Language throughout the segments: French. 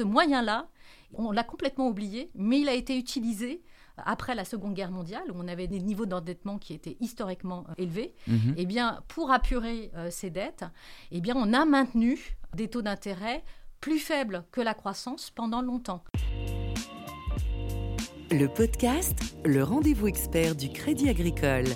ce moyen-là, on l'a complètement oublié, mais il a été utilisé après la Seconde Guerre mondiale, où on avait des niveaux d'endettement qui étaient historiquement euh, élevés, Mhm. eh bien, pour apurer euh, ces dettes, eh bien, on a maintenu des taux d'intérêt plus faibles que la croissance pendant longtemps. Le podcast, le rendez-vous expert du Crédit Agricole.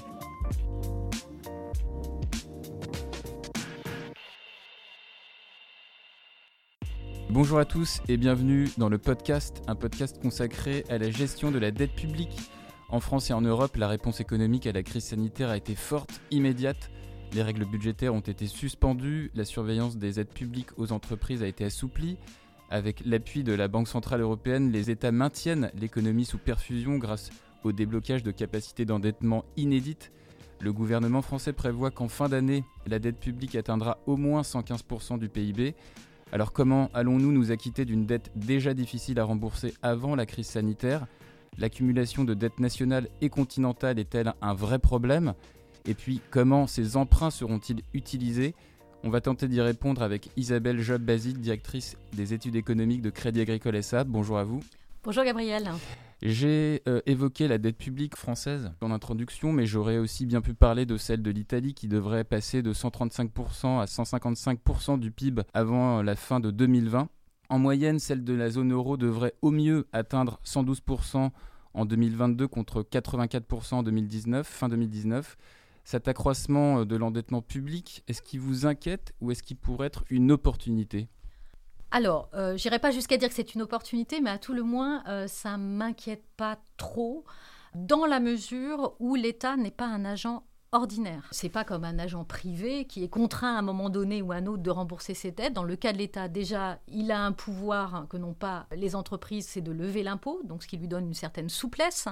Bonjour à tous et bienvenue dans le podcast, un podcast consacré à la gestion de la dette publique. En France et en Europe, la réponse économique à la crise sanitaire a été forte, immédiate. Les règles budgétaires ont été suspendues, la surveillance des aides publiques aux entreprises a été assouplie. Avec l'appui de la Banque Centrale Européenne, les États maintiennent l'économie sous perfusion grâce au déblocage de capacités d'endettement inédites. Le gouvernement français prévoit qu'en fin d'année, la dette publique atteindra au moins 115% du PIB. Alors comment allons-nous nous acquitter d'une dette déjà difficile à rembourser avant la crise sanitaire? L'accumulation de dettes nationales et continentales est-elle un vrai problème? Et puis comment ces emprunts seront-ils utilisés? On va tenter d'y répondre avec Isabelle Job-Basile, directrice des études économiques de Crédit Agricole SA. Bonjour à vous. Bonjour Gabriel. J'ai euh, évoqué la dette publique française en introduction, mais j'aurais aussi bien pu parler de celle de l'Italie qui devrait passer de 135% à 155% du PIB avant la fin de 2020. En moyenne, celle de la zone euro devrait au mieux atteindre 112% en 2022 contre 84% en 2019, fin 2019. Cet accroissement de l'endettement public, est-ce qui vous inquiète ou est-ce qu'il pourrait être une opportunité? Alors, euh, j'irai pas jusqu'à dire que c'est une opportunité, mais à tout le moins, euh, ça m'inquiète pas trop, dans la mesure où l'État n'est pas un agent ordinaire. C'est pas comme un agent privé qui est contraint à un moment donné ou à un autre de rembourser ses dettes. Dans le cas de l'État, déjà, il a un pouvoir que n'ont pas les entreprises, c'est de lever l'impôt, donc ce qui lui donne une certaine souplesse,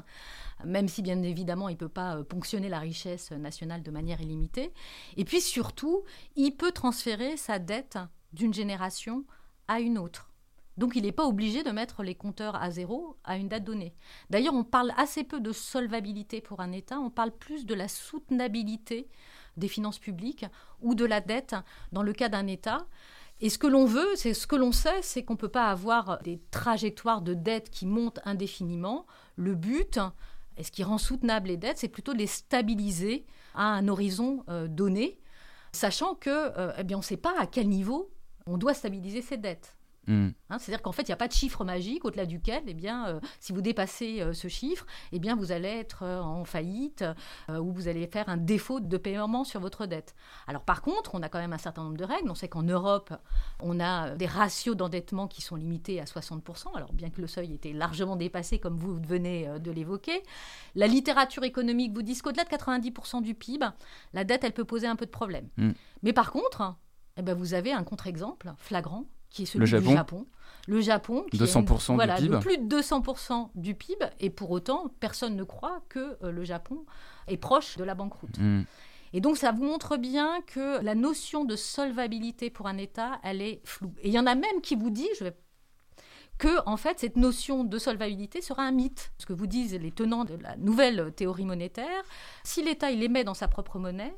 même si bien évidemment il peut pas euh, ponctionner la richesse nationale de manière illimitée. Et puis surtout, il peut transférer sa dette d'une génération à une autre. Donc il n'est pas obligé de mettre les compteurs à zéro à une date donnée. D'ailleurs, on parle assez peu de solvabilité pour un État, on parle plus de la soutenabilité des finances publiques ou de la dette dans le cas d'un État. Et ce que l'on veut, c'est ce que l'on sait, c'est qu'on ne peut pas avoir des trajectoires de dette qui montent indéfiniment. Le but, et ce qui rend soutenables les dettes, c'est plutôt de les stabiliser à un horizon euh, donné, sachant que, euh, eh bien, on ne sait pas à quel niveau on doit stabiliser ces dettes. Hmm. Hein, C'est-à-dire qu'en fait, il n'y a pas de chiffre magique au-delà duquel, eh bien, euh, si vous dépassez euh, ce chiffre, eh bien, vous allez être euh, en faillite ou vous allez faire un défaut de paiement sur votre dette. Alors, par contre, on a quand même un certain nombre de règles. On sait qu'en Europe, on a des ratios d'endettement qui sont limités à 60%, alors bien que le seuil était largement dépassé, comme vous venez de l'évoquer. La littérature économique vous dit qu'au-delà de 90% du PIB, la dette, elle peut poser un peu de problème. Mm. Mais par contre, eh ben, vous avez un contre-exemple flagrant qui est celui Le du Japon. Le Japon, qui 200% est du voilà, de PIB. plus de 200% du PIB, et pour autant, personne ne croit que euh, le Japon est proche de la banqueroute. Hmm. Et donc, ça vous montre bien que la notion de solvabilité pour un État, elle est floue. Et il y en a même qui vous je vais que en fait cette notion de solvabilité sera un mythe. Ce que vous disent les tenants de la nouvelle théorie monétaire, si l'État il émet dans sa propre monnaie,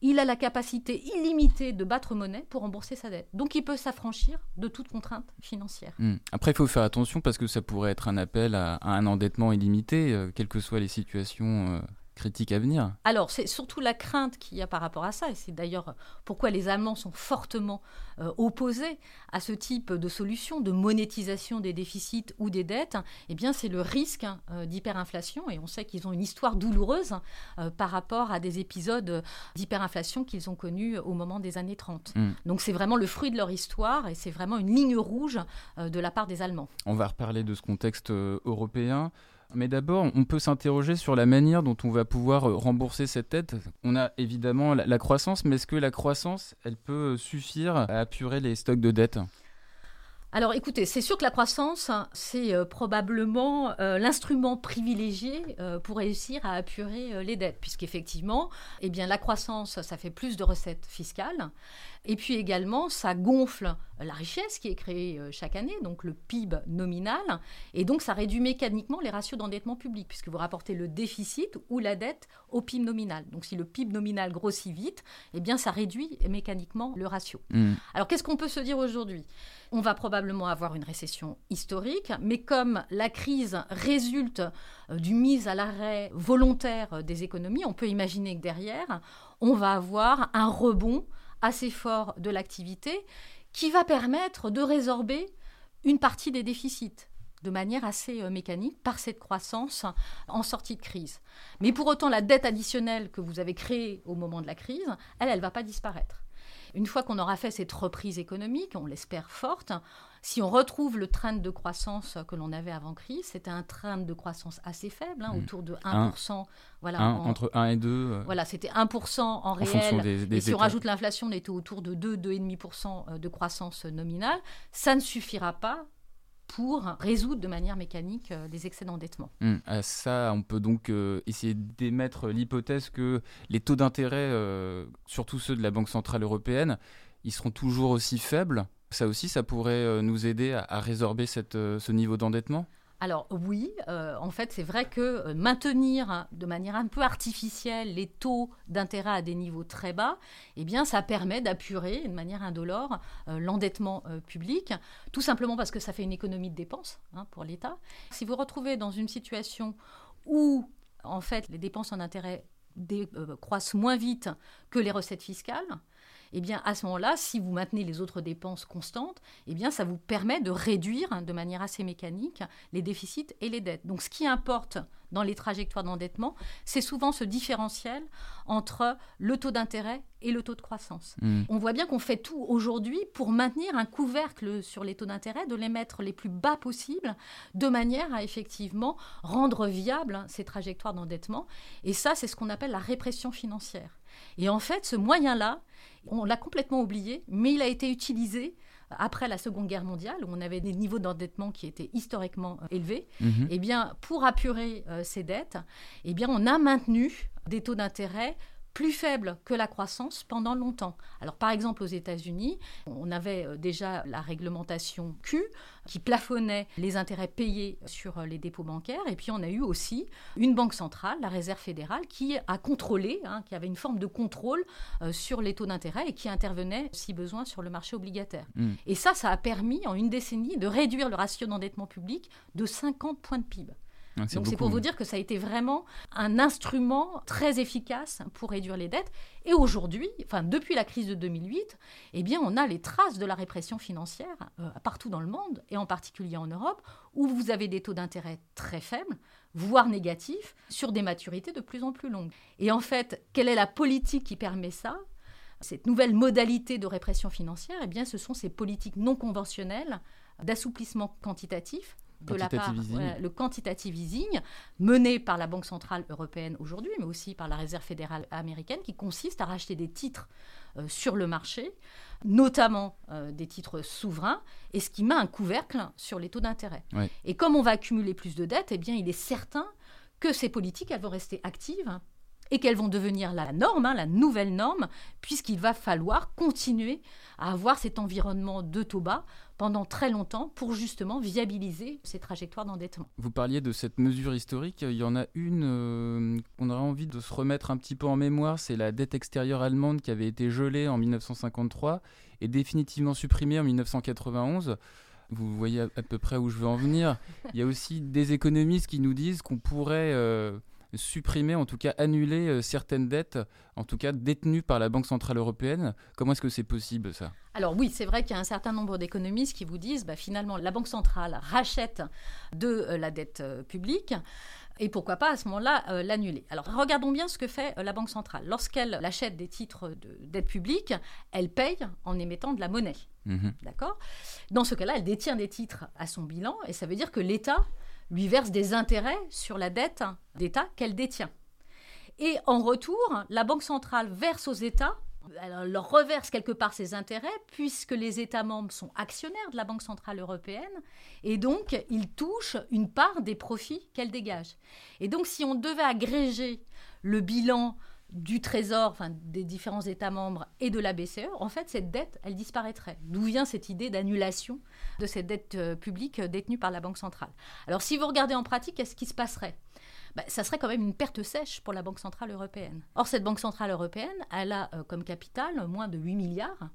il a la capacité illimitée de battre monnaie pour rembourser sa dette. Donc il peut s'affranchir de toute contrainte financière. Hmm. Après, il faut faire attention parce que ça pourrait être un appel à, un endettement illimité, euh, quelles que soient les situations euh, critiques à venir. Alors, c'est surtout la crainte qu'il y a par rapport à ça, et c'est d'ailleurs pourquoi les Allemands sont fortement euh, opposés à ce type de solution de monétisation des déficits ou des dettes. Eh bien, c'est le risque euh, d'hyperinflation, et on sait qu'ils ont une histoire douloureuse euh, par rapport à des épisodes d'hyperinflation qu'ils ont connus au moment des années 30. Mm. Donc, c'est vraiment le fruit de leur histoire, et c'est vraiment une ligne rouge de la part des Allemands. On va reparler de ce contexte européen. Mais d'abord, on peut s'interroger sur la manière dont on va pouvoir euh, rembourser cette dette. On a évidemment la, croissance, mais est-ce que la croissance, elle peut suffire à apurer les stocks de dette? Alors écoutez, c'est sûr que la croissance, hein, c'est euh, probablement euh, l'instrument privilégié euh, pour réussir à apurer les dettes, puisqu'effectivement, eh bien, la croissance, ça fait plus de recettes fiscales, et puis également, ça gonfle la richesse qui est créée chaque année, donc le PIB nominal, et donc ça réduit mécaniquement les ratios d'endettement public, puisque vous rapportez le déficit ou la dette au PIB nominal. Donc si le PIB nominal grossit vite, eh bien ça réduit mécaniquement le ratio. Hmm. Alors qu'est-ce qu'on peut se dire aujourd'hui? On va probablement avoir une récession historique, mais comme la crise résulte euh, du mise à l'arrêt volontaire des économies, on peut imaginer que derrière, on va avoir un rebond assez fort de l'activité qui va permettre de résorber une partie des déficits de manière assez euh, mécanique par cette croissance en sortie de crise. Mais pour autant, la dette additionnelle que vous avez créée au moment de la crise, elle, elle ne va pas disparaître. Une fois qu'on aura fait cette reprise économique, on l'espère forte, si on retrouve le train de croissance que l'on avait avant crise, c'était un train de croissance assez faible, hein, mmh. autour de 1%. voilà, entre 1 et 2. Euh, voilà, c'était 1% en, réel. et si on rajoute l'inflation, on était autour de 2-2,5% euh, de croissance nominale. Ça ne suffira pas pour résoudre de manière mécanique euh, les excès d'endettement. Hum, ça, on peut donc euh, essayer d'émettre l'hypothèse que les taux d'intérêt, euh, surtout ceux de la Banque Centrale Européenne, ils seront toujours aussi faibles. Ça aussi, ça pourrait nous aider à, résorber ce niveau d'endettement? Alors oui, euh, en fait, c'est vrai que euh, maintenir de manière un peu artificielle les taux d'intérêt à des niveaux très bas, eh bien, ça permet d'apurer de manière indolore euh, l'endettement public, tout simplement parce que ça fait une économie de dépenses hein, pour l'État. Si vous retrouvez dans une situation où, en fait, les dépenses en intérêt croissent moins vite que les recettes fiscales, eh bien à ce moment-là, si vous maintenez les autres dépenses constantes, eh bien ça vous permet de réduire hein, de manière assez mécanique les déficits et les dettes. Donc ce qui importe dans les trajectoires d'endettement, c'est souvent ce différentiel entre le taux d'intérêt et le taux de croissance. Mmh. On voit bien qu'on fait tout aujourd'hui pour maintenir un couvercle sur les taux d'intérêt, de les mettre les plus bas possibles, de manière à effectivement rendre viables hein, ces trajectoires d'endettement. Et ça, c'est ce qu'on appelle la répression financière. Et en fait, ce moyen-là, on l'a complètement oublié, mais il a été utilisé après la Seconde Guerre mondiale, où on avait des niveaux d'endettement qui étaient historiquement euh, élevés, mhm. eh bien, pour apurer euh, ces dettes, eh bien, on a maintenu des taux d'intérêt plus faible que la croissance pendant longtemps. Alors par exemple aux États-Unis, on avait euh, déjà la réglementation Q qui plafonnait les intérêts payés sur euh, les dépôts bancaires et puis on a eu aussi une banque centrale, la Réserve fédérale, qui a contrôlé, hein, qui avait une forme de contrôle euh, sur les taux d'intérêt et qui intervenait si besoin sur le marché obligataire. Mm. Et ça, ça a permis en une décennie de réduire le ratio d'endettement public de 50 points de PIB. Donc c'est pour vous dire que ça a été vraiment un instrument très efficace pour réduire les dettes. Et aujourd'hui, enfin depuis la crise de 2008, eh bien on a les traces de la répression financière euh, partout dans le monde et en particulier en Europe, où vous avez des taux d'intérêt très faibles, voire négatifs, sur des maturités de plus en plus longues. Et en fait, quelle est la politique qui permet ça? Cette nouvelle modalité de répression financière, eh bien, ce sont ces politiques non conventionnelles d'assouplissement quantitatif de la part, le quantitative easing mené par la Banque centrale européenne aujourd'hui, mais aussi par la Réserve fédérale américaine, qui consiste à racheter des titres euh, sur le marché, notamment euh, des titres souverains, et ce qui met un couvercle sur les taux d'intérêt. Et comme on va accumuler plus de dettes, eh bien, il est certain que ces politiques elles vont rester actives et qu'elles vont devenir la norme, hein, la nouvelle norme, puisqu'il va falloir continuer à avoir cet environnement de taux bas pendant très longtemps pour justement viabiliser ces trajectoires d'endettement. Vous parliez de cette mesure historique, il y en a une euh, qu'on aurait envie de se remettre un petit peu en mémoire, c'est la dette extérieure allemande qui avait été gelée en 1953 et définitivement supprimée en 1991 vous voyez à, peu près où je veux en venir. Il y a aussi des économistes qui nous disent qu'on pourrait euh, supprimer, en tout cas annuler euh, certaines dettes, en tout cas détenues par la Banque Centrale Européenne. Comment est-ce que c'est possible ça? Alors oui, c'est vrai qu'il y a un certain nombre d'économistes qui vous disent, bah, finalement, la Banque centrale rachète de euh, la dette euh, publique. Et pourquoi pas à ce moment-là l'annuler Alors regardons bien ce que fait la Banque centrale. Lorsqu'elle achète des titres de dette publique, elle paye en émettant de la monnaie. Mhm. D'accord? Dans ce cas-là, elle détient des titres à son bilan et ça veut dire que l'État lui verse des intérêts sur la dette d'État qu'elle détient. Et en retour, la Banque centrale verse aux États, elle leur reverse quelque part ses intérêts, puisque les États membres sont actionnaires de la Banque centrale européenne, et donc ils touchent une part des profits qu'elle dégage. Et donc si on devait agréger le bilan du Trésor, enfin, des différents États membres et de la BCE, en fait, cette dette, elle disparaîtrait. D'où vient cette idée d'annulation de cette dette euh, publique euh, détenue par la Banque centrale? Alors, si vous regardez en pratique, qu'est-ce qui se passerait? Bah, ça serait quand même une perte sèche pour la Banque centrale européenne. Or, cette Banque centrale européenne, elle a euh, comme capital moins de 8 milliards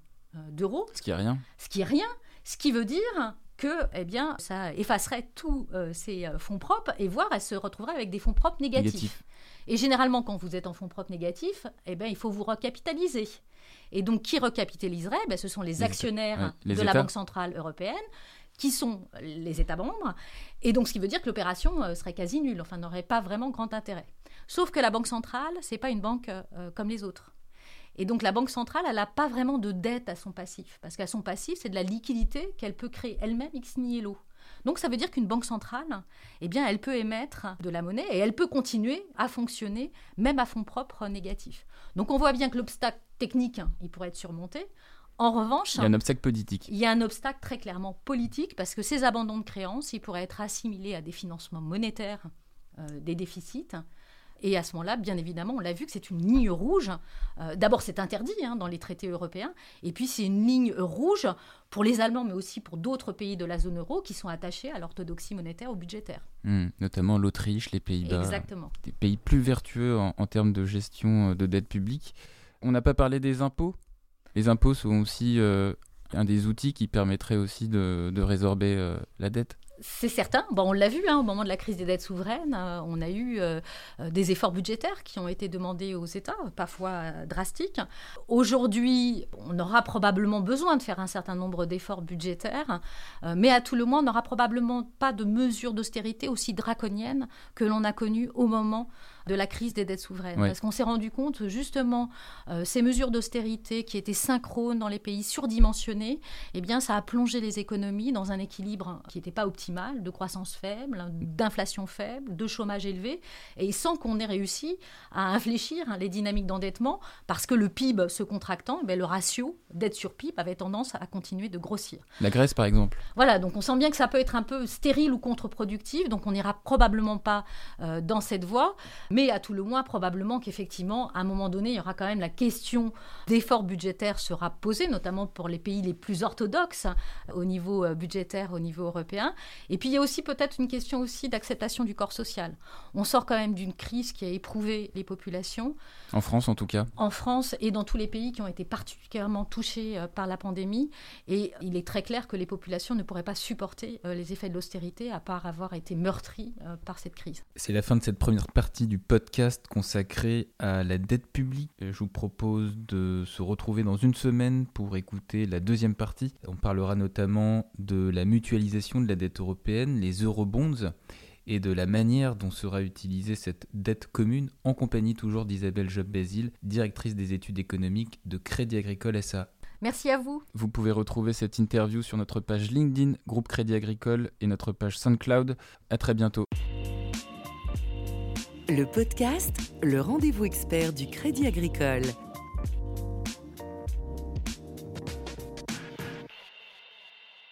d'euros. Ce qui est rien. Ce qui est rien. Ce qui veut dire que eh bien, ça effacerait tous ces fonds propres et voire elle se retrouverait avec des fonds propres négatifs. Et généralement, quand vous êtes en fonds propres négatifs, eh bien, il faut vous recapitaliser. Et donc, qui recapitaliserait? Ben, Ce sont les, actionnaires de la Banque Centrale Européenne qui sont les États membres. Et donc, ce qui veut dire que l'opération euh, serait quasi nulle, enfin, n'aurait pas vraiment grand intérêt. Sauf que la Banque centrale, c'est pas une banque euh, comme les autres. Et donc, la Banque centrale, elle n'a pas vraiment de dette à son passif. Parce qu'à son passif, c'est de la liquidité qu'elle peut créer elle-même ex nihilo. Donc ça veut dire qu'une banque centrale, eh bien, elle peut émettre de la monnaie et elle peut continuer à fonctionner même à fonds propres négatifs. Donc on voit bien que l'obstacle technique, il pourrait être surmonté. En revanche, il y a un obstacle politique. Il y a un obstacle très clairement politique parce que ces abandons de créances, ils pourraient être assimilés à des financements monétaires euh, des déficits. Et à ce moment-là, bien évidemment, on l'a vu que c'est une ligne rouge. Euh, d'abord, c'est interdit hein, dans les traités européens. Et puis, c'est une ligne rouge pour les Allemands, mais aussi pour d'autres pays de la zone euro qui sont attachés à l'orthodoxie monétaire ou budgétaire. Hmm, notamment l'Autriche, les Pays-Bas. Exactement. Des pays plus vertueux en, termes de gestion euh, de dette publique. On n'a pas parlé des impôts les impôts sont aussi euh, un des outils qui permettrait aussi de, résorber euh, la dette. C'est certain. Bon, on l'a vu hein, au moment de la crise des dettes souveraines. Euh, on a eu des efforts budgétaires qui ont été demandés aux États, parfois drastiques. Aujourd'hui, on aura probablement besoin de faire un certain nombre d'efforts budgétaires, mais à tout le moins, on n'aura probablement pas de mesures d'austérité aussi draconiennes que l'on a connues au moment de la crise des dettes souveraines. Parce qu'on s'est rendu compte, justement, euh, ces mesures d'austérité qui étaient synchrones dans les pays surdimensionnés, eh bien, ça a plongé les économies dans un équilibre qui n'était pas optimal, de croissance faible, d'inflation faible, de chômage élevé, et sans qu'on ait réussi à infléchir hein, les dynamiques d'endettement, parce que le PIB se contractant, eh le ratio dette sur PIB avait tendance à continuer de grossir. La Grèce, par exemple. Voilà, donc on sent bien que ça peut être un peu stérile ou contre-productif, donc on n'ira probablement pas euh, dans cette voie. Mais à tout le moins, probablement qu'effectivement, à un moment donné, il y aura quand même la question d'efforts budgétaires sera posée, notamment pour les pays les plus orthodoxes au niveau euh, budgétaire, au niveau européen. Et puis il y a aussi peut-être une question aussi d'acceptation du corps social. On sort quand même d'une crise qui a éprouvé les populations. En France, en tout cas. En France et dans tous les pays qui ont été particulièrement touchés euh, par la pandémie. Et il est très clair que les populations ne pourraient pas supporter euh, les effets de l'austérité à part avoir été meurtries par cette crise. C'est la fin de cette première partie du podcast consacré à la dette publique. Je vous propose de se retrouver dans une semaine pour écouter la deuxième partie. On parlera notamment de la mutualisation de la dette européenne, les eurobonds, et de la manière dont sera utilisée cette dette commune en compagnie toujours d'Isabelle Job-Bézil, directrice des études économiques de Crédit Agricole SA. Merci à vous. Vous pouvez retrouver cette interview sur notre page LinkedIn, groupe Crédit Agricole et notre page SoundCloud. À très bientôt. Le podcast, le rendez-vous expert du Crédit Agricole.